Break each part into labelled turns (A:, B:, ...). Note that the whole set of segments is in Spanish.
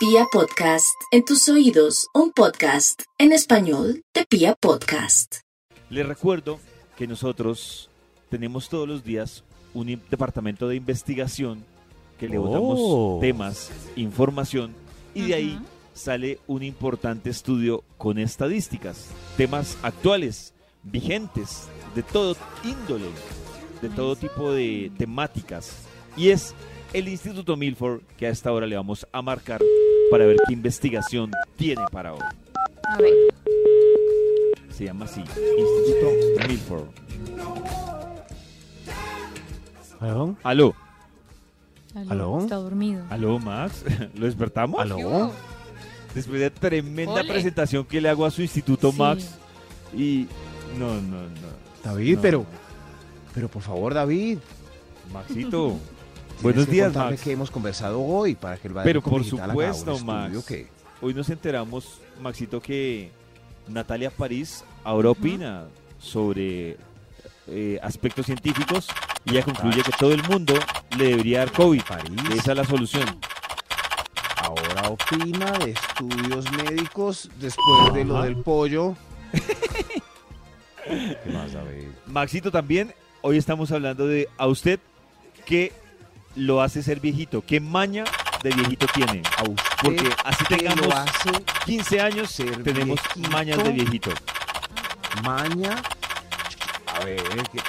A: Pia Podcast, en tus oídos, un podcast en español de Pia Podcast.
B: Les recuerdo que nosotros tenemos todos los días un departamento de investigación que le botamos
C: Oh.
B: temas, información y de ahí sale un importante estudio con estadísticas, temas actuales, vigentes, de todo índole, de todo tipo de temáticas. Y es el Instituto Milford que a esta hora le vamos a marcar para ver qué investigación tiene para hoy.
D: A ver.
B: Se llama así, Instituto Milford.
C: ¿Aló?
B: Aló,
C: ¿Aló?
D: Está dormido.
B: aló Max, ¿lo despertamos?
C: ¿Aló?
B: Después de tremenda
D: Ole.
B: presentación que le hago a su instituto
D: Sí.
B: Max y no, no, no.
C: David,
B: No.
C: pero... Pero por favor, David.
B: Maxito, buenos
C: que
B: días Max.
C: qué hemos conversado hoy para que el
B: Pero por supuesto, Max.
C: que-
B: Hoy nos enteramos, Maxito, que Natalia París ahora opina sobre eh, aspectos científicos y ella concluye que todo el mundo le debería dar COVID.
C: París
B: que Esa es la solución.
C: ahora opina de estudios médicos después de lo del pollo. ¿Qué más, David?
B: Maxito también, hoy estamos hablando de a usted qué lo hace ser viejito, qué maña de viejito tiene.
C: A usted
B: Porque así
C: ¿qué
B: tengamos
C: lo hace
B: 15 años,
C: ser
B: tenemos
C: viejito?
B: mañas de viejito.
C: maña. A ver, ¿qué-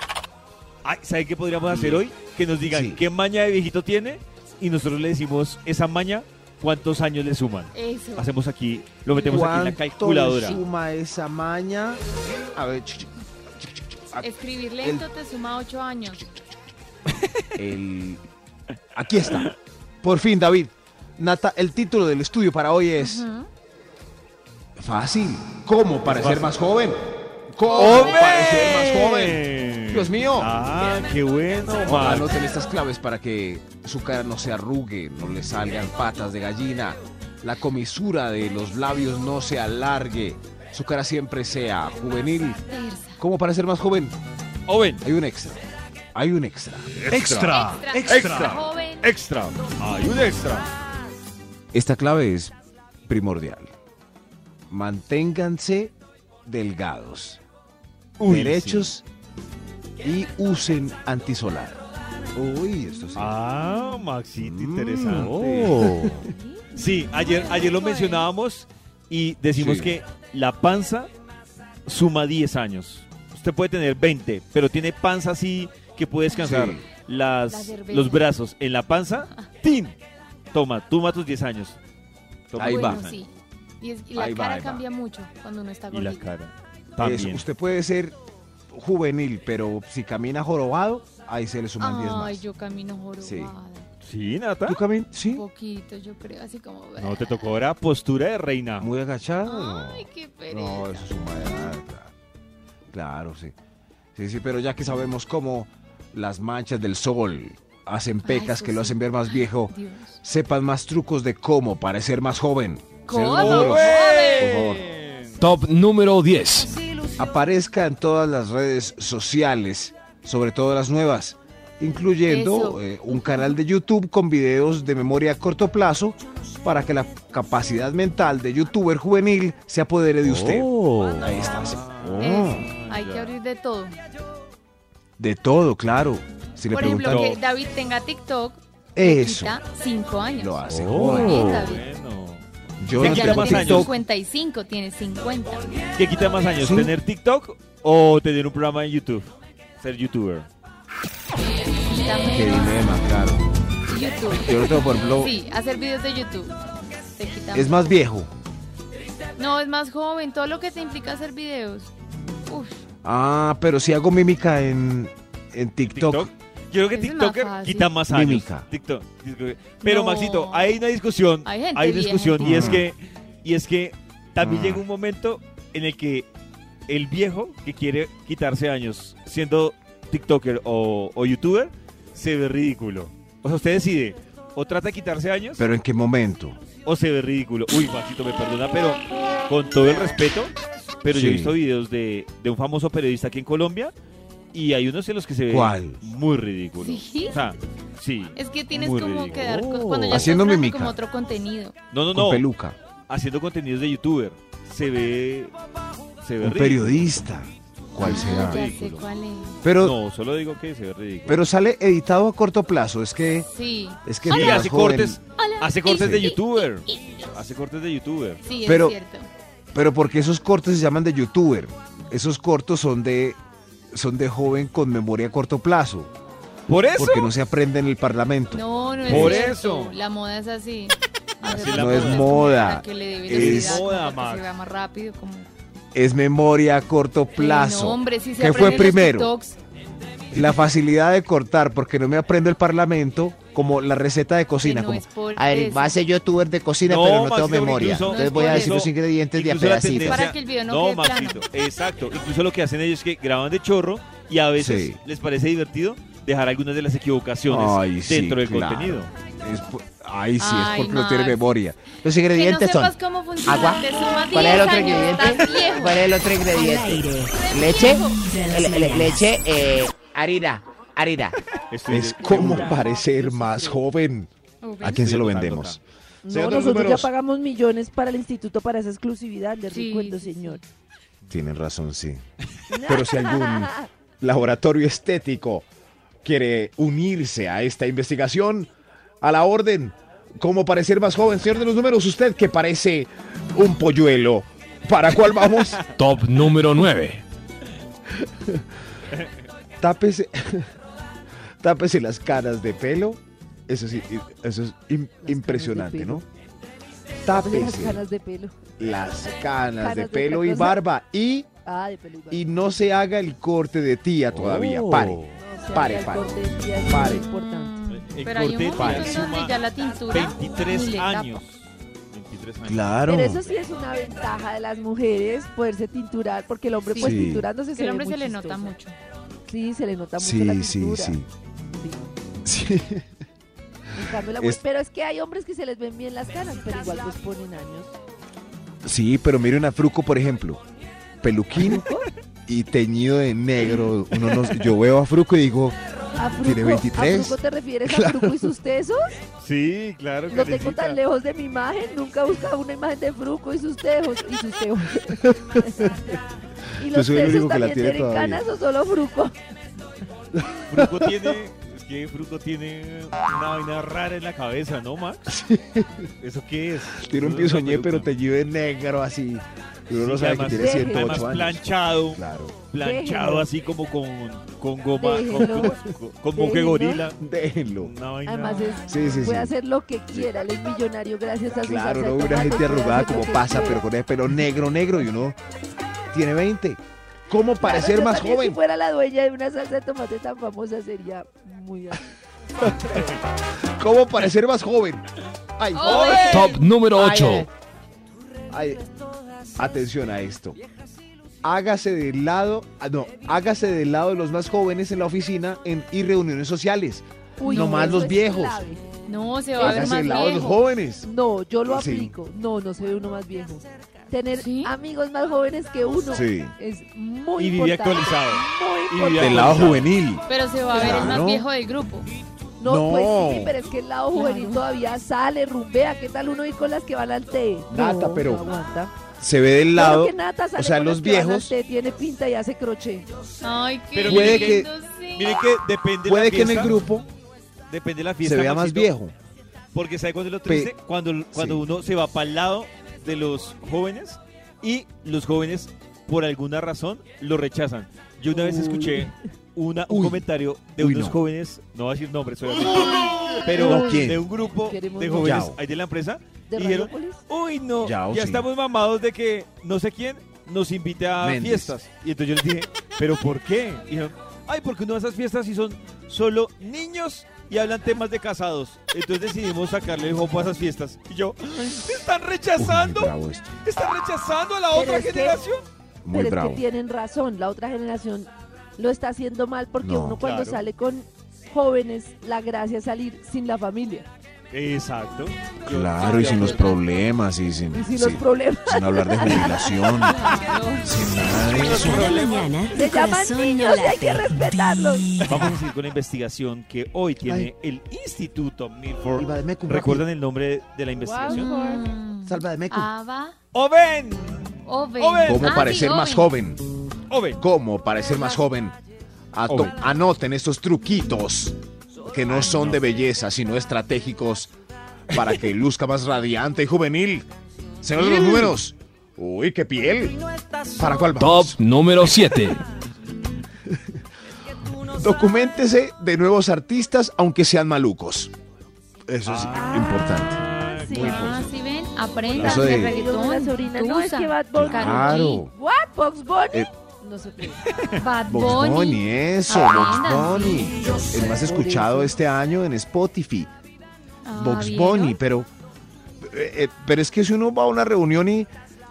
B: Ay, ¿Sabe qué podríamos hacer hoy? Que nos digan
C: Sí.
B: qué maña de viejito tiene y nosotros le decimos esa maña, cuántos años le suman.
D: Eso.
B: Hacemos aquí, lo metemos aquí en la
C: ¿cuánto
B: calculadora.
C: suma esa maña? A ver,
D: Escribir lento te suma 8 años.
C: el... Aquí está. Por fin, David. Nata, el título del estudio para hoy es fácil. ¿Cómo parecer más joven? ¿Cómo
B: ¡Hombre!
C: parecer más joven? Dios mío.
B: Ah, qué bueno.
C: Anoten estas claves para que su cara no se arrugue, no le salgan patas de gallina, la comisura de los labios no se alargue, su cara siempre sea juvenil. ¿Cómo parecer más joven?
B: Owen,
C: Hay un extra. Hay un extra.
B: extra,
D: Extra.
B: extra,
D: Joven.
B: extra. Hay un extra.
C: Esta clave es primordial. Manténganse delgados,
B: Uy,
C: derechos y usen antisolar. Uy, esto sí.
B: Ah, Maxito,
C: Mm.
B: interesante.
C: Oh.
B: Sí, ayer, ayer lo mencionábamos y decimos
C: Sí.
B: que la panza suma 10 años. Usted puede tener 20, pero tiene panza así que puede descansar
C: Sí.
B: las,
D: La
B: los brazos en la panza. ¡Tin! Toma, toma tus 10 años. Toma
C: Ahí
B: tus
C: va.
D: Bueno,
B: 10 años.
D: sí. Y, es- y la
C: Ahí va,
D: cara
C: ahí va.
D: cambia mucho cuando uno está
B: Y la
D: gordito.
B: cara.
C: Eso,
B: También.
C: usted puede ser juvenil, pero si camina jorobado, ahí se le suman 10
D: Ay,
C: más.
D: yo camino jorobada.
C: Sí.
B: Sí, Nata.
C: ¿Tú caminas? Sí.
D: Un poquito, yo creo, así como...
B: No, te tocó ahora postura de reina.
C: Muy agachado.
D: Ay, qué pereza.
C: No, eso es una edad, claro. Sí. Sí, sí, pero ya que sabemos cómo las manchas del sol hacen pecas que lo hacen ver más viejo,
D: Dios.
C: sepan más trucos de cómo parecer más joven.
D: ¿Cómo?
C: Por favor.
E: Top número 10.
C: Aparezca en todas las redes sociales, sobre todo las nuevas, incluyendo eh, un canal de YouTube con videos de memoria a corto plazo para que la capacidad mental de youtuber juvenil se apodere de usted.
E: Oh.
C: Ahí está. sí. Oh.
D: Hay que abrir de todo.
C: De todo, claro. Si le
D: Por ejemplo,
C: preguntan
B: No.
D: que David tenga TikTok, le
C: eso,
D: quita 5 años.
C: lo hace
E: Oh.
D: Bien, David.
B: Bueno.
C: Yo
B: ¿Qué
C: no
D: Ya
B: quita
D: no
B: más
D: tiene
B: años?
C: TikTok.
D: 55, tiene 50.
B: ¿Qué quita más años?
C: Sí.
B: ¿Tener TikTok o tener un programa en YouTube? Ser youtuber.
D: Quita
C: Qué
D: menos
C: dilema, claro.
D: YouTube.
C: Yo no tengo, por ejemplo,
D: Sí, hacer videos de YouTube. Te quita
C: es más viejo.
D: No, es más joven. Todo lo que te implica hacer videos. Uf,
C: Ah, pero si hago mímica en, en TikTok.
B: TikTok. Yo creo que
D: es
B: TikToker quita más años.
C: Mímica.
B: TikTok. TikTok. Pero
D: No.
B: Maxito, hay una discusión.
D: Hay gente
B: Hay una discusión y es que y es que también
C: Ah.
B: llega un momento en el que el viejo que quiere quitarse años siendo TikToker o, o YouTuber se ve ridículo. O sea, usted decide o trata de quitarse años
C: Pero en qué momento.
B: o se ve ridículo. Uy, Maxito, me perdona, pero con todo el respeto, pero yo he visto videos de, de un famoso periodista aquí en Colombia Y hay unos en los que se ve
C: ¿Cuál?
B: muy ridículo.
D: ¿Sí?
B: O sea, sí.
D: Es que tienes como
B: ridículo.
D: que dar
C: Oh.
D: cuando ya
C: Haciendo
D: estás como otro contenido.
B: No, no,
C: Con
B: no.
C: peluca.
B: Haciendo contenidos de youtuber. Se ve. Se ve
C: Un
B: ridículo.
C: periodista. ¿Cuál
D: Ah,
C: será?
D: Ya sé cuál es.
C: Pero,
B: No, solo digo que se ve ridículo.
C: pero sale editado a corto plazo. Es que,
D: Sí.
C: es que
B: Sí, hace cortes. Hace cortes de youtuber. Hace cortes de youtuber.
D: Sí,
C: Pero-
D: es cierto.
C: Pero porque esos cortes se llaman de youtuber. Esos cortos son de son de joven con memoria a corto plazo.
B: Por eso.
C: Porque no se aprende en el parlamento.
D: No, no es
B: Por
D: cierto.
B: eso.
D: La moda es así.
C: No es moda,
D: que le
C: es
B: moda,
D: se más rápido. Como...
C: Es memoria a corto
D: Eh,
C: plazo.
D: no, hombre, si se
C: ¿Qué fue primero?
D: TikToks,
C: La facilidad de cortar porque no me aprendo el parlamento como la receta de cocina.
D: no
C: como, a ver,
D: eso.
C: va a ser youtuber de cocina,
B: No,
C: pero no tengo memoria.
B: incluso-
C: Entonces
D: No
C: voy a decir los ingredientes de a pedacitos.
D: Para que el video no quede plano.
B: Maxito, exacto. Incluso lo que hacen ellos es que graban de chorro y a veces
C: Sí.
B: les parece divertido dejar algunas de las equivocaciones
C: Ay, sí,
B: dentro del
C: claro.
B: contenido.
C: Es Ay, sí,
D: Ay,
C: es porque no tiene memoria. Los
D: Que no
C: ingredientes
D: sepas
C: son.
D: cómo funciona.
C: agua. ¿Cuál es el
D: 10
C: otro
D: años,
C: ingrediente? ¿Cuál es el otro ingrediente? Leche, le- le- leche, eh, harina.
B: Estoy
C: Es como parecer más joven.
D: Uf,
C: ¿A quién se lo vendemos?
F: No,
C: Señor de los
F: nosotros
C: números.
F: ya pagamos millones para el instituto para esa exclusividad, le
D: Sí,
F: recuerdo, señor.
C: Tienen razón, sí. Pero si algún laboratorio estético quiere unirse a esta investigación, a la orden, ¿cómo parecer más joven? Señor de los números, usted que parece un polluelo. ¿Para cuál vamos?
E: Top número 9.
C: Tápese, tápese las caras de pelo. Eso sí, eso es im- impresionante,
F: de
C: ¿no?
F: pelo. Las
C: Tápese
F: canas de pelo.
C: las canas de
F: ¿Canas de
C: pelo
F: otra
C: y barba y,
F: Ah, de peluca.
C: y no se haga el corte de tía todavía.
B: Oh.
C: Pare.
F: No,
C: pare,
F: hace el
C: pare,
F: de es
C: pare.
B: El
D: Pero hay un
B: corte de
D: en donde
B: suma
D: ya la tintura
B: 23
D: ni le tapa.
B: años. 23 años.
C: Claro.
F: Pero eso sí es una ventaja de las mujeres, poderse tinturar, porque el hombre
D: Sí.
F: pues
C: Sí.
F: tinturándose se
D: El hombre se le nota mucho.
F: Sí, se le nota mucho la
C: Sí, sí,
F: tintura.
C: sí.
F: Sí.
C: Sí.
F: En cambio, la
C: Es-
F: Pero es que hay hombres que se les ven bien las caras, pero igual pues ponen años.
C: Sí, pero miren a Fruco, por ejemplo. Peluquín y teñido de negro. Uno yo veo a Fruco y digo,
F: ¿A Fruco,
C: ¿Tiene 23?
F: ¿A Fruco te refieres a Fruco y sus tesos?
B: Sí, claro.
F: Lo tengo tan lejos de mi imagen, nunca he buscado una imagen de Fruco y sus tejos. Y sus tejos. ¿Y
C: Yo
F: los
C: soy el único que la
F: también
C: tiene
F: tienen
C: todavía.
F: canas o solo Fruco?
B: Fruco tiene. Es que Fruco tiene una vaina rara en la cabeza, ¿no, Max? ¿Eso qué es?
C: tiene un pisoñé, pero teñido de negro así. Y uno no
B: Sí,
C: sabe que
B: además-
C: tiene
F: Deje.
C: 108
B: Además,
C: años.
B: planchado.
C: Claro.
B: Planchado así como con, con goma. Con,
F: Déjenlo.
B: con, con monje
F: Déjenlo.
B: gorila.
C: Déjenlo.
B: Una vaina.
F: Además, es,
C: Sí, sí,
F: puede
C: sí.
F: hacer lo que quiera. Él es millonario gracias a su
C: Claro, no una gente arrugada como
F: que
C: pasa, pero con el pelo negro, negro y uno tiene 20. ¿Cómo parecer más
F: también,
C: joven?
F: Si fuera la dueña de una salsa de tomate tan famosa, sería muy así.
C: ¿Cómo parecer más joven? Ay,
D: ¡Joven!
E: Top número
C: Ay,
E: 8.
C: ay, ay. Atención a esto. Hágase del lado, ah, no, hágase del lado de los más jóvenes en la oficina en, y reuniones sociales.
F: Uy,
C: No más los viejos.
D: No, se va a ver
C: Hágase
D: más
C: del lado de los jóvenes.
F: No, yo lo
C: Sí.
F: aplico. No, no se ve uno más viejo. Tener
D: ¿Sí?
F: amigos más jóvenes que uno
C: Sí.
F: es muy
B: Y
F: importante.
B: actualizado.
F: Muy
B: Y.
C: Del lado
B: actualizado.
C: juvenil.
D: Pero se va a ver el más viejo del grupo.
F: No,
C: No.
F: pues sí, pero es que el lado juvenil
D: Claro.
F: todavía sale, rumbea. ¿Qué tal uno ir con las que van al té?
C: Nata,
F: No,
C: pero-
F: no.
C: Se ve del lado.
F: que Nata sale
C: o sea,
F: con
C: los
F: las que van al
C: viejos-
F: té, tiene pinta y hace crochet.
D: Ay, qué
B: Pero
C: Puede
D: lindo,
C: que-
D: sí.
B: Mire que depende de
C: Puede
B: la
C: que en el
B: fiesta,
C: grupo
B: Depende de la fiesta.
C: se vea más viejo.
B: Porque ¿sabe cuándo es lo
C: Pe-
B: triste? Cuando, cuando
C: Sí.
B: uno se va para el lado de los jóvenes y los jóvenes, por alguna razón, lo rechazan. Yo una vez escuché una, un
C: Uy.
B: comentario de
C: Uy,
B: unos
C: no.
B: jóvenes, no voy a decir nombres, obviamente, pero de un grupo de jóvenes
C: Yao.
B: ahí de la empresa.
F: ¿De
B: Y dijeron? Uy, no,
C: Yao,
B: ya
C: sí.
B: estamos mamados de que no sé quién nos invite a fiestas. Y entonces yo les dije, ¿pero por qué? Y dijeron, ay, porque uno de esas fiestas sí son solo niños y hablan temas de casados. Entonces decidimos sacarle el jopo a esas fiestas. Y yo, ¿están rechazando? ¿Están rechazando a la
F: Pero
B: otra
F: es que-
B: generación?
C: Muy
F: pero
C: bravo.
F: es que tienen razón, la otra generación lo está haciendo mal porque
C: No.
F: uno cuando
B: Claro.
F: sale con jóvenes, la gracia es salir sin la familia.
B: Exacto. Yo
C: Claro, y sin los problemas y sin,
F: Y sin los problemas.
C: sin hablar de jubilación, sin nada de eso.
A: Mañana
F: Se llaman niños y hay que respetarlos.
B: Vamos a seguir con la investigación que hoy tiene el Instituto Milford. ¿Recuerdan el nombre de la investigación?
D: Mm.
C: Salva de Mecum.
D: Ava.
B: ¡Oven!
D: Oven.
C: ¿Cómo
D: Ah,
C: parecer
D: sí,
C: más
D: Oven.
C: joven?
B: ¡Oven!
C: ¿Cómo parecer más Joven. anoten estos truquitos que no son de belleza, sino estratégicos para que luzca más radiante y juvenil. Señor de los números. Uy, qué piel. ¿Para cuál
E: Top
C: vamos?
E: número 7.
C: Documéntese de nuevos artistas, aunque sean malucos. Eso es
B: Ah.
C: importante.
F: Sí.
C: Muy
D: Ah, ¿sí ven? Aprendan
C: Eso
D: de reggaetón.
F: sobrina, no, es
D: Tusa,
F: que Bad Bunny.
C: Claro.
F: ¿What? ¿Box Bunny?
C: Eh,
F: no sé qué.
D: Bad
C: Box
D: Bunny.
C: Bunny, eso,
D: Aprendan.
C: Box Bunny. El más escuchado este año en Spotify.
D: Ah,
C: Box
D: ¿vieron?
C: Bunny, pero, eh, eh, pero es que si uno va a una reunión y...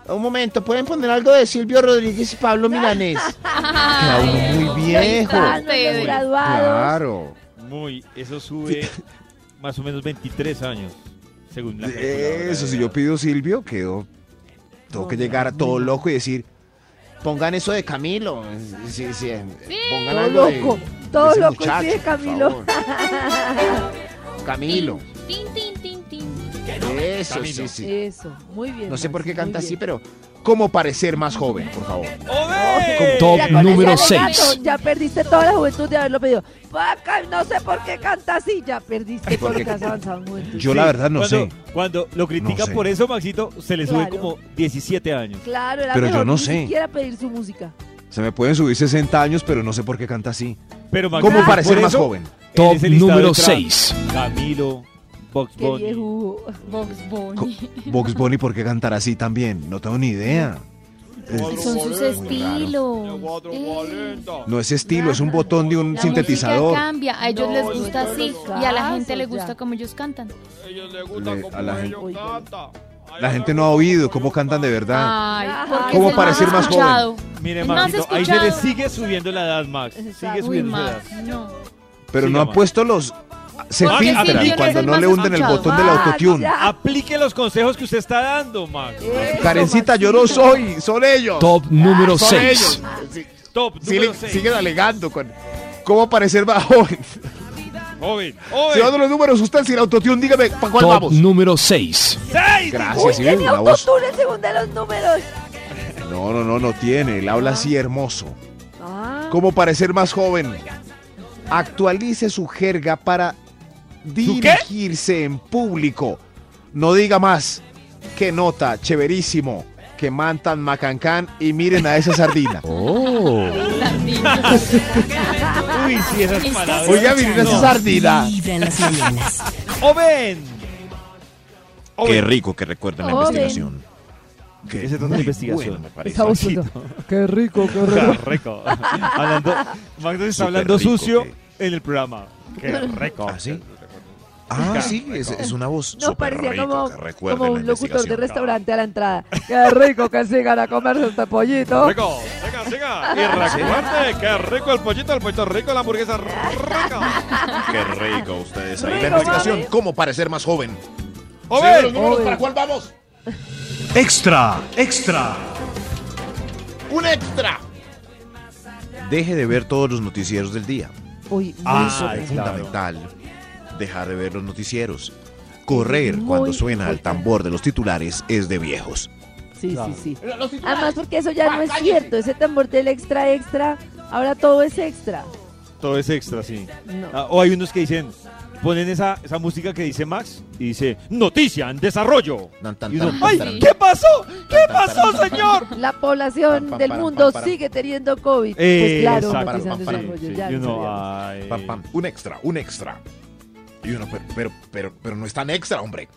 C: Un momento, ¿pueden poner algo de Silvio Rodríguez y Pablo Milanés? Queda uno muy viejo.
F: Ah.
C: Claro.
B: Muy, eso sube más o menos 23 años, según la
C: Eso, si yo pido Silvio, quedo... Tengo que llegar a todo loco y decir... Pongan eso de Camilo. Sí, sí, Pongan
F: Todo
C: algo de-
F: loco.
C: de
F: Todo
C: ese
F: loco,
C: muchacho,
F: sí,
C: por
F: Camilo.
C: Camilo.
D: Tin, tin, tin, tin.
C: Eso, sí, sí.
F: Eso, muy bien.
C: No sé por qué canta así, pero ¿cómo parecer más joven, por favor?
E: Top
F: con
E: número
F: ese alegato,
E: 6.
F: Ya perdiste toda la juventud de haberlo pedido. Vaca, No sé por qué canta así. Ya perdiste todo lo
C: Porque-
F: que has avanzado en juventud.
C: Yo la verdad no
B: cuando,
C: sé.
B: Cuando lo critican
C: No sé.
B: por eso, Maxito, se le sube
F: Claro.
B: como 17 años.
F: Claro, era
C: Pero yo
F: mejor
C: no
F: ni
C: sé.
F: siquiera pedir su música.
C: Se me pueden subir 60 años, pero no sé por qué canta así.
B: Pero Maxito,
C: ¿Cómo
B: por
C: parecer más
B: eso,
C: joven?
B: en
E: Top
B: ese listado
E: número
B: entra
E: 6.
B: Camilo, Box
F: Qué
B: Bunny.
F: viejo.
D: Box Bunny.
C: Box Bunny, ¿por qué cantar así también? No tengo ni idea. Es-
D: Son sus estilos. Eh,
C: no es estilo, es un botón de un
D: La
C: sintetizador.
D: cambia, a ellos
F: No,
D: les gusta así y a la gente le gusta
F: ya.
D: como ellos cantan.
C: Le- a la, gente,
F: Oigan.
C: la gente no ha oído cómo cantan de verdad.
D: Ay,
C: ¿Cómo parecer más joven?
B: Mire, Maxito, ahí se le sigue subiendo la edad, Max. Sigue
F: Exacto.
D: Uy,
B: subiendo la edad.
D: No.
C: Pero
B: Siga,
C: no han puesto los... Se
D: Porque
C: filtran
B: no
C: cuando no le hunden el botón del autotune.
F: ya.
B: Aplique los consejos que usted está dando, Max.
C: Karencita, yo no soy, son ellos.
E: Top número
C: son
E: 6.
C: ellos. Sí,
B: Top
C: sigue-
B: número 6.
C: siguen alegando con cómo parecer más joven.
B: Joven,
C: Si
B: joven.
C: los números usted sin autotune, dígame, ¿para cuál
E: Top
C: vamos?
E: número 6.
B: ¡Seis!
C: Gracias,
F: Uy, tiene autotune segundo de los números.
C: No, no, no, no tiene. Él habla así hermoso.
F: Ah,
C: ¿Cómo parecer más joven? Actualice su jerga para dirigirse en público. No diga más. Qué nota, chéverísimo. Que mantan macancán y miren a esa sardina.
B: Uy, sí, esas palabras.
C: Oiga, miren esa
A: escuchando
C: sardina.
A: Vibra en las mañanas.
B: ¡Joven!
C: Qué rico que recuerden la investigación.
B: Ese es una investigación.
C: me parece.
F: esa Qué rico, qué rico.
B: ¡Qué rico! hablando, Max está
C: Súper
B: hablando
C: rico,
B: sucio
C: ¿qué?
B: en el programa. ¡Qué rico!
C: ¿Ah, sí? Ah, sí, es, es una voz
F: No,
C: súper
F: parecía
C: rico
F: como, como un locutor de restaurante a la entrada. Qué rico que sigan a comerse este pollito.
B: ¡Rico! ¡Siga, siga! Y recuerde, qué rico el pollito, el pollito rico, la hamburguesa rica.
C: Qué rico ustedes ahí. La investigación,
F: mami.
C: ¿cómo parecer más joven?
B: ¡Joven!
F: Joven.
C: ¿Para cuál vamos?
E: Extra, extra.
C: ¡Un extra! Deje de ver todos los noticieros del día.
F: Uy,
B: Ah,
C: Eso es
B: claro.
C: Dejar de ver los noticieros. Correr
F: Muy
C: cuando suena el tambor de los titulares es de viejos.
F: Sí, sí, sí. Además, porque eso ya no es cierto. Ese tambor del extra, extra, ahora todo es extra.
B: Todo es extra, sí.
F: No.
B: Ah, o hay unos que dicen, ponen esa, esa música que dice Max y dice, noticia en desarrollo.
C: Tan, tan,
B: Y uno,
C: tan,
B: ¡ay!
C: tan,
B: ¿Qué pasó? ¿Qué pasó, señor?
F: La población del mundo sigue teniendo COVID.
B: Eh,
F: pues claro,
B: exacto.
F: noticias
C: pam.
F: desarrollo,
B: Sí,
F: ya
B: ay.
C: Un extra, un extra. Y uno, pero, pero, pero, pero no es tan extra, hombre.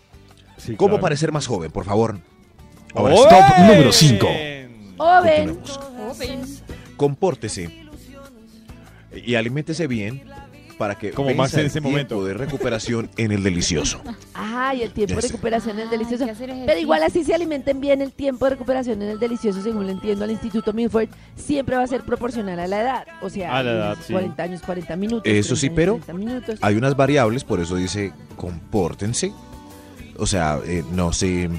B: Sí,
C: ¿Cómo
B: claro.
C: parecer más joven, por favor? Ahora
B: ¡Joven!
C: sí,
E: Top número cinco.
F: Joven.
C: continuemos. Compórtese y aliméntese bien para que
B: Como Max en
C: el
B: ese momento.
C: de recuperación en el delicioso.
F: Ajá, y el tiempo de recuperación es
D: Ah,
F: delicioso. Pero igual así se alimenten bien el tiempo de recuperación en el delicioso, según le entiendo al Instituto Milford, siempre va a ser proporcional a la edad. O sea,
B: A la edad, sí.
F: 40 años, 40 minutos.
C: Eso
F: 30
C: sí,
F: años,
C: pero
F: 30 minutos.
C: Hay unas variables, por eso dice compórtense. O sea, eh, no se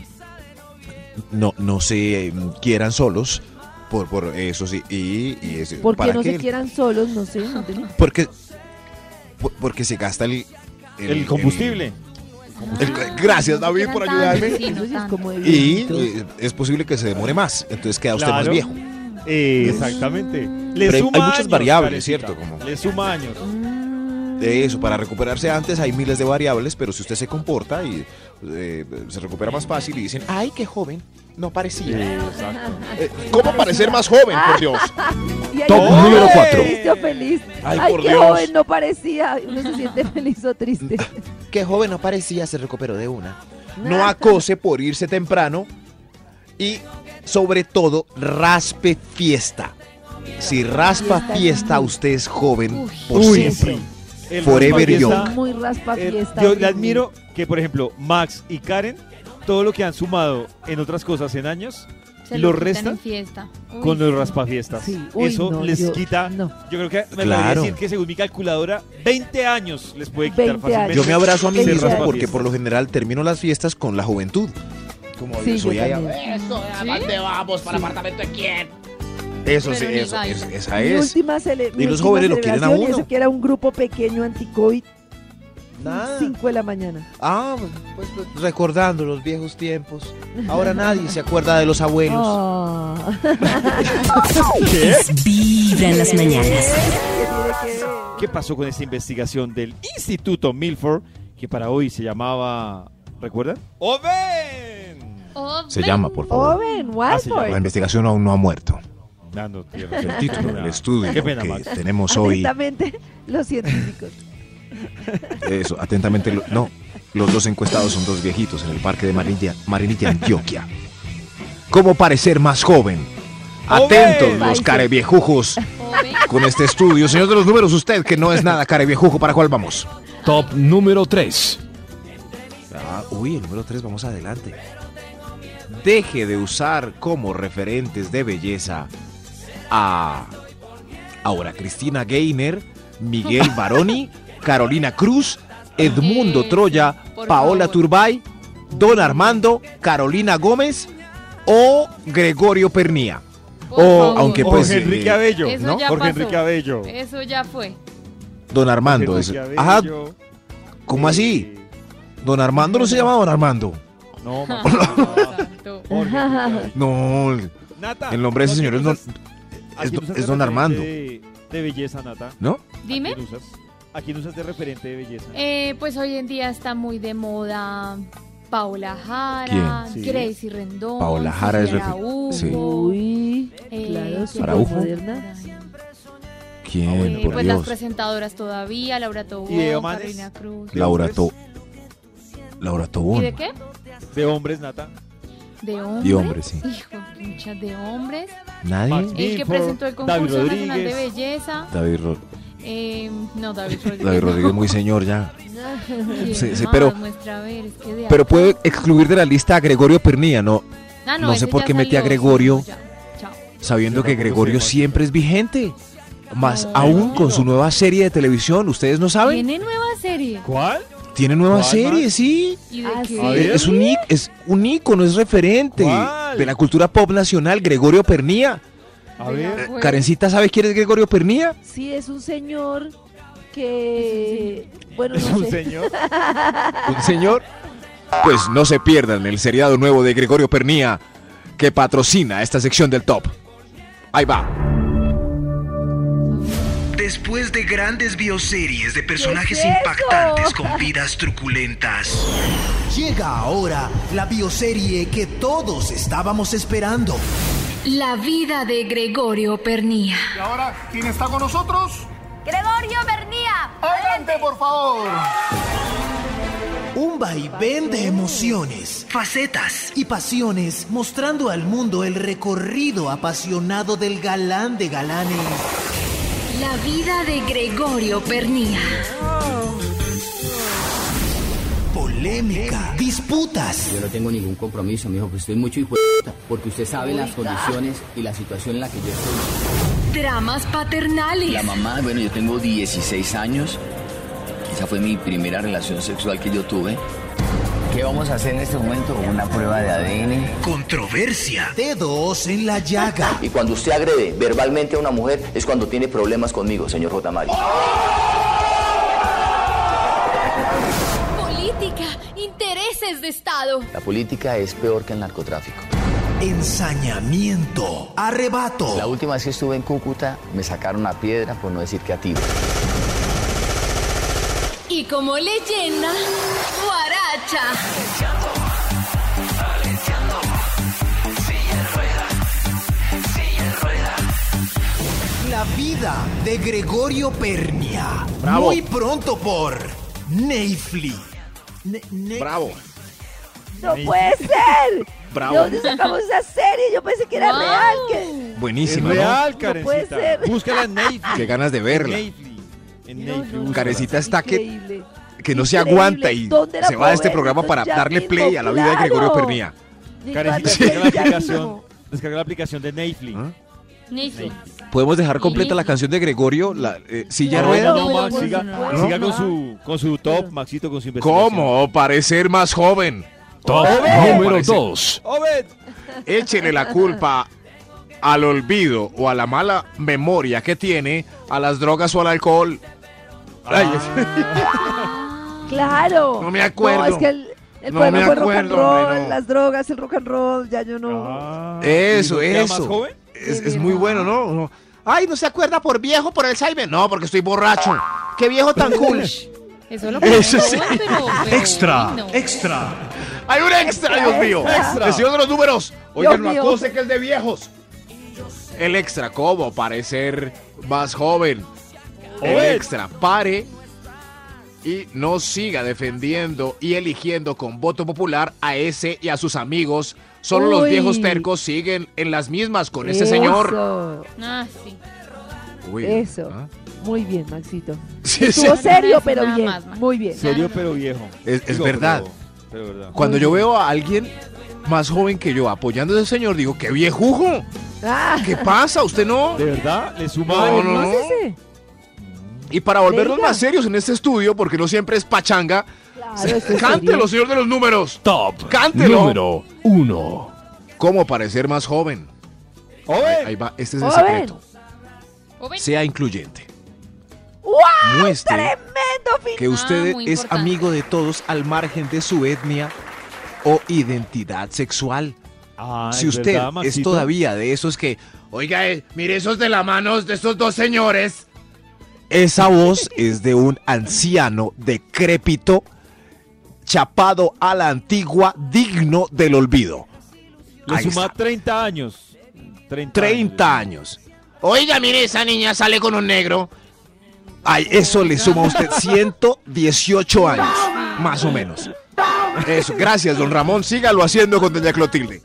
C: no, no se eh, quieran solos por, por eso sí y, y es-
F: ¿Por qué
C: para
F: no
C: que
F: se
C: el-
F: quieran solos? No sé. no
C: porque por- porque se gasta el
B: El combustible.
C: el- gracias David por ayudarme
D: sí,
F: sí
C: y eh, es posible que se demore más entonces queda usted
B: Claro.
C: más viejo
B: Eh, exactamente. Le suma
C: hay muchas
B: años,
C: variables. ¿cierto? Como-
B: Le suma años.
C: De eso para recuperarse antes hay miles de variables pero si usted se comporta y eh, se recupera más fácil y dicen ay qué joven no parecía
B: exacto.
C: Eh, ¿Cómo parecer más joven, por Dios?
E: Top número
F: que
E: cuatro.
F: triste o feliz.
C: Ay,
F: Ay,
C: por
F: qué
C: Dios.
F: joven no parecía. Uno se siente feliz o triste.
C: Qué joven no parecía, se recuperó de una. No acose por irse temprano y, sobre todo, raspe fiesta. Si raspa
F: Fiesta.
C: usted es joven por
B: Uy,
C: siempre.
B: El
C: Forever
B: raspafiesta,
C: young.
F: Muy raspa
B: eh, yo le admiro que, por ejemplo, Max y Karen, todo lo que han sumado en otras cosas en años,
D: Se
B: lo restan
D: en fiesta. Uy,
B: con los raspafiestas.
F: Sí. Uy,
B: Eso
F: no,
B: les
F: yo-
B: quita,
F: no.
B: yo creo que me
C: Claro.
B: podría decir que según mi calculadora, 20 años les puede quitar
F: 20
B: fácilmente.
F: años.
C: Yo me abrazo a mismo
F: raspafiestas.
C: porque por lo general termino las fiestas con la juventud. Como
F: Sí,
C: yo soy allá-
F: también.
D: ¿Sí?
G: vamos? ¿Para apartamento de quién?
C: Eso
D: Pero
C: sí, eso,
D: baila.
C: es- esa
F: Mi
C: es.
F: última cele- mi
C: Y los
F: última
C: jóvenes lo quieren a uno.
F: eso que era un grupo pequeño anti-COVID,
C: Nada.
F: 5 de la mañana.
C: Ah, pues, pues, recordando los viejos tiempos. Ahora nadie se acuerda de los abuelos.
F: Ah.
A: Vibra en las mañanas.
F: ¿Qué?
B: ¿Qué pasó con esta investigación del Instituto Milford, que para hoy se llamaba, ¿recuerdan? ¡Oven!
D: Oh,
C: Se llama, por favor.
F: Owen,
B: Ah.
C: La investigación aún no ha muerto.
B: Ah, no, tierra,
C: El título del estudio
B: Qué pena,
C: que
B: Max.
C: tenemos hoy.
F: Atentamente, los científicos.
C: Eso, atentamente. lo- no, los dos encuestados son dos viejitos en el parque de Marinilla, Marinilla Antioquia. ¿Cómo parecer más joven? Atentos los careviejujos con este estudio. Señor de los números, usted que no es nada careviejujo, ¿para cuál vamos?
E: Top número 3.
C: Ah, uy, el número 3, vamos adelante. Deje de usar como referentes de belleza a ahora Cristina Gainer, Miguel Baroni, Carolina Cruz, Edmundo
D: Eso,
C: Troya, Paola
D: favor.
C: Turbay, Don Armando, Carolina Gómez o Gregorio Pernía.
D: Por
C: O,
D: favor.
C: aunque
B: O
C: pues,
B: Enrique
C: eh,
B: Abello,
D: Eso
B: ¿no?
D: ya
B: Jorge
D: pasó.
B: Enrique Abello.
D: Eso ya fue.
C: Don Armando. es-
B: Enrique
C: ajá. ¿cómo así? Don Armando no se llama Don Armando.
B: No, Max, no. Jorge Nata,
C: el nombre de ese
B: ¿no
C: señor es Don,
B: tienes- ¿A
C: es don- es Armando.
B: De, de belleza, Nata.
C: ¿no?
D: Dime.
B: ¿A quién usas? ¿A quién usas de referente de belleza?
D: Eh, pues hoy en día está muy de moda Paola Jara,
B: ¿Quién? Sí.
D: Gracie Rendón,
C: Paola Jara es
D: Araújo,
C: sí.
F: Uy,
D: eh,
F: claro,
D: ¿quién
F: súper
C: Araujo.
F: moderna.
C: ¿Quién?
D: Eh,
C: por
D: pues las presentadoras todavía, Laura Tobón,
B: ¿Y?
D: Carolina Cruz.
B: ¿De
C: Laura
B: hombres?
C: To. Laura
D: ¿Y
C: Tobón.
D: de qué?
B: De hombres, Nata.
D: De hombres.
C: De hombres, sí.
D: Hijo, muchas de hombres.
C: Nadie.
D: El que presentó el
B: David
D: concurso nacional de
B: Rodríguez.
D: belleza.
C: David, Ro-
D: Eh, no, David Rodríguez.
C: David Rodríguez,
D: no.
C: muy señor ya. Pero-
D: Muestra a ver, es que de
C: Pero puede excluir de la lista a Gregorio Pernilla, ¿no?
D: Ah,
C: no sé por qué metí a Gregorio.
D: ya.
C: Sabiendo que Gregorio siempre es vigente. Más
D: No.
C: aún con su nueva serie de televisión, ¿ustedes no saben?
D: ¿Tiene nueva serie?
B: ¿Cuál?
C: Tiene nueva
B: ¿Cuál,
C: serie, sí.
D: ¿Y de
F: Ah.
C: Es un, es un ícono, es referente
B: ¿Cuál?
C: de la cultura pop nacional, Gregorio Pernía.
B: A ver.
D: pues.
C: Karencita, ¿sabe quién es Gregorio Pernía?
F: Sí, es un señor que, bueno,
B: Es
F: no
B: un
F: sé.
B: señor.
C: un señor. Pues no se pierdan el seriado nuevo de Gregorio Pernía que patrocina esta sección del top. Ahí va.
H: Después de grandes bioseries de personajes impactantes con vidas truculentas, llega ahora la bioserie que todos estábamos esperando.
I: La vida de Gregorio Pernía.
G: ¿Y ahora quién está con nosotros?
I: Gregorio Pernía.
G: Adelante, por favor.
H: Un vaivén de emociones, facetas y pasiones mostrando al mundo el recorrido apasionado del galán de galanes.
I: La vida de Gregorio Pernía.
H: Polémica, disputas,
J: Yo no tengo ningún compromiso, mijo, pues estoy mucho hijo porque usted sabe las condiciones y la situación en la que yo estoy.
I: Dramas paternales.
K: La mamá, bueno, yo tengo 16 años. Esa fue mi primera relación sexual que yo tuve. ¿Qué vamos a hacer en este momento? Una prueba de ADN.
H: controversia, dedos en la llaga.
K: Y cuando usted agrede verbalmente a una mujer es cuando tiene problemas conmigo, señor J. Mari.
I: Política. De Estado.
K: La política es peor que el narcotráfico.
H: Ensañamiento, arrebato,
K: La última vez que estuve en Cúcuta me sacaron una piedra, por no decir que a tiro.
I: Y como leyenda, Guaracha.
H: la vida de Gregorio Pernia.
C: Bravo.
H: Muy pronto por Netflix. Ne- ne-
C: Bravo.
F: No puede ser.
C: Bravo.
F: ¿De dónde sacamos esa serie? Yo pensé que era
D: Wow.
F: real. Que...
B: Es
C: Buenísima, ¿no?
B: real,
F: No puede
B: Karencita.
F: ser.
B: Búscala en Netflix.
C: Qué ganas de verla.
B: En Netflix. En
F: No,
B: Netflix,
F: no,
B: búscala.
C: Carecita está que,
F: Increíble.
C: que no se aguanta y
F: ¿Dónde la
C: se va de este programa para
F: Entonces, ya
C: darle
F: mismo,
C: play a la vida de Gregorio. Pernía.
B: Karencita, descarga la aplicación.
F: mismo.
B: Descarga la aplicación de Netflix.
C: ¿Ah?
D: Netflix.
C: ¿Podemos dejar completa la canción de Gregorio? La eh, silla
B: No,
C: rueda.
B: no, Max, siga, con su, con su top, Maxito, con su investigación.
C: ¿Cómo parecer más joven?
E: Top
C: Obed.
E: número
C: Parece-
E: 2.
B: Obed.
C: Échele la culpa al olvido o a la mala memoria que tiene a las drogas o al alcohol. Ay,
F: Claro.
C: No me acuerdo.
F: No, es que el, el
C: No me
F: fue rock and
C: acuerdo,
F: roll,
C: hombre, no.
F: las drogas, el rock and roll, ya yo no.
B: Ah,
C: Eso,
B: ¿y no queda
C: eso.
B: más joven?
C: es, muy bueno, ¿no? Ay, ¿no se acuerda por viejo por el Alzheimer? No, porque estoy borracho. ¡Qué viejo tan cool!
D: Eso lo
C: Eso sí.
D: pero, pero
E: Extra, extra.
C: ¡Hay un extra, Dios mío!
F: Extra.
C: El señor de los números. Oigan, no
F: mío.
C: acose que es de viejos. El extra, ¿cómo? Parecer más joven. El extra, pare y no siga defendiendo y eligiendo con voto popular a ese y a sus amigos. Solo los
F: Uy.
C: viejos tercos siguen en las mismas con ese señor.
F: Eso,
D: Ah, sí.
C: Uy,
F: Eso.
C: ¿ah?
F: Muy bien, Maxito.
C: Sí, sí.
F: Estuvo serio,
D: Nada
F: pero bien. Muy bien.
B: Serio, pero viejo.
C: Es, es verdad.
B: Pero, pero verdad.
C: Cuando yo veo a alguien más joven que yo apoyando a ese señor, digo, ¡qué viejujo!
F: Ah,
C: ¿Qué pasa? ¿Usted no?
B: ¿De verdad? ¿Le suma?
C: No, no, no. Y para volvernos
F: Venga.
C: más serios en este estudio, porque no siempre es pachanga,
F: Claro,
C: cántelo,
F: serio.
C: señor de los números.
E: Top
C: Cántelo.
E: número 1.
C: ¿Cómo parecer más joven?
B: Obed.
C: Ahí va, este es el
F: Joven.
C: secreto.
D: Joven.
C: Sea incluyente.
F: ¡Guau!
C: Muestre
F: Tremendo final.
C: que usted
D: muy
C: es
D: importante.
C: amigo de todos al margen de su etnia o identidad sexual.
B: Ah,
C: si
B: ¿es
C: usted
B: verdad,
C: es todavía de esos que, oiga, eh, mire esos de la mano de estos dos señores. Esa voz es de un anciano decrépito, chapado a la antigua, digno del olvido.
B: Le
C: Ahí
B: suma
C: está.
B: 30 años. 30,
C: 30 años. Oiga, mire, esa niña sale con un negro. Ay, eso le suma a usted 118 años, más o menos. Eso, gracias, don Ramón. Sígalo haciendo con doña Clotilde.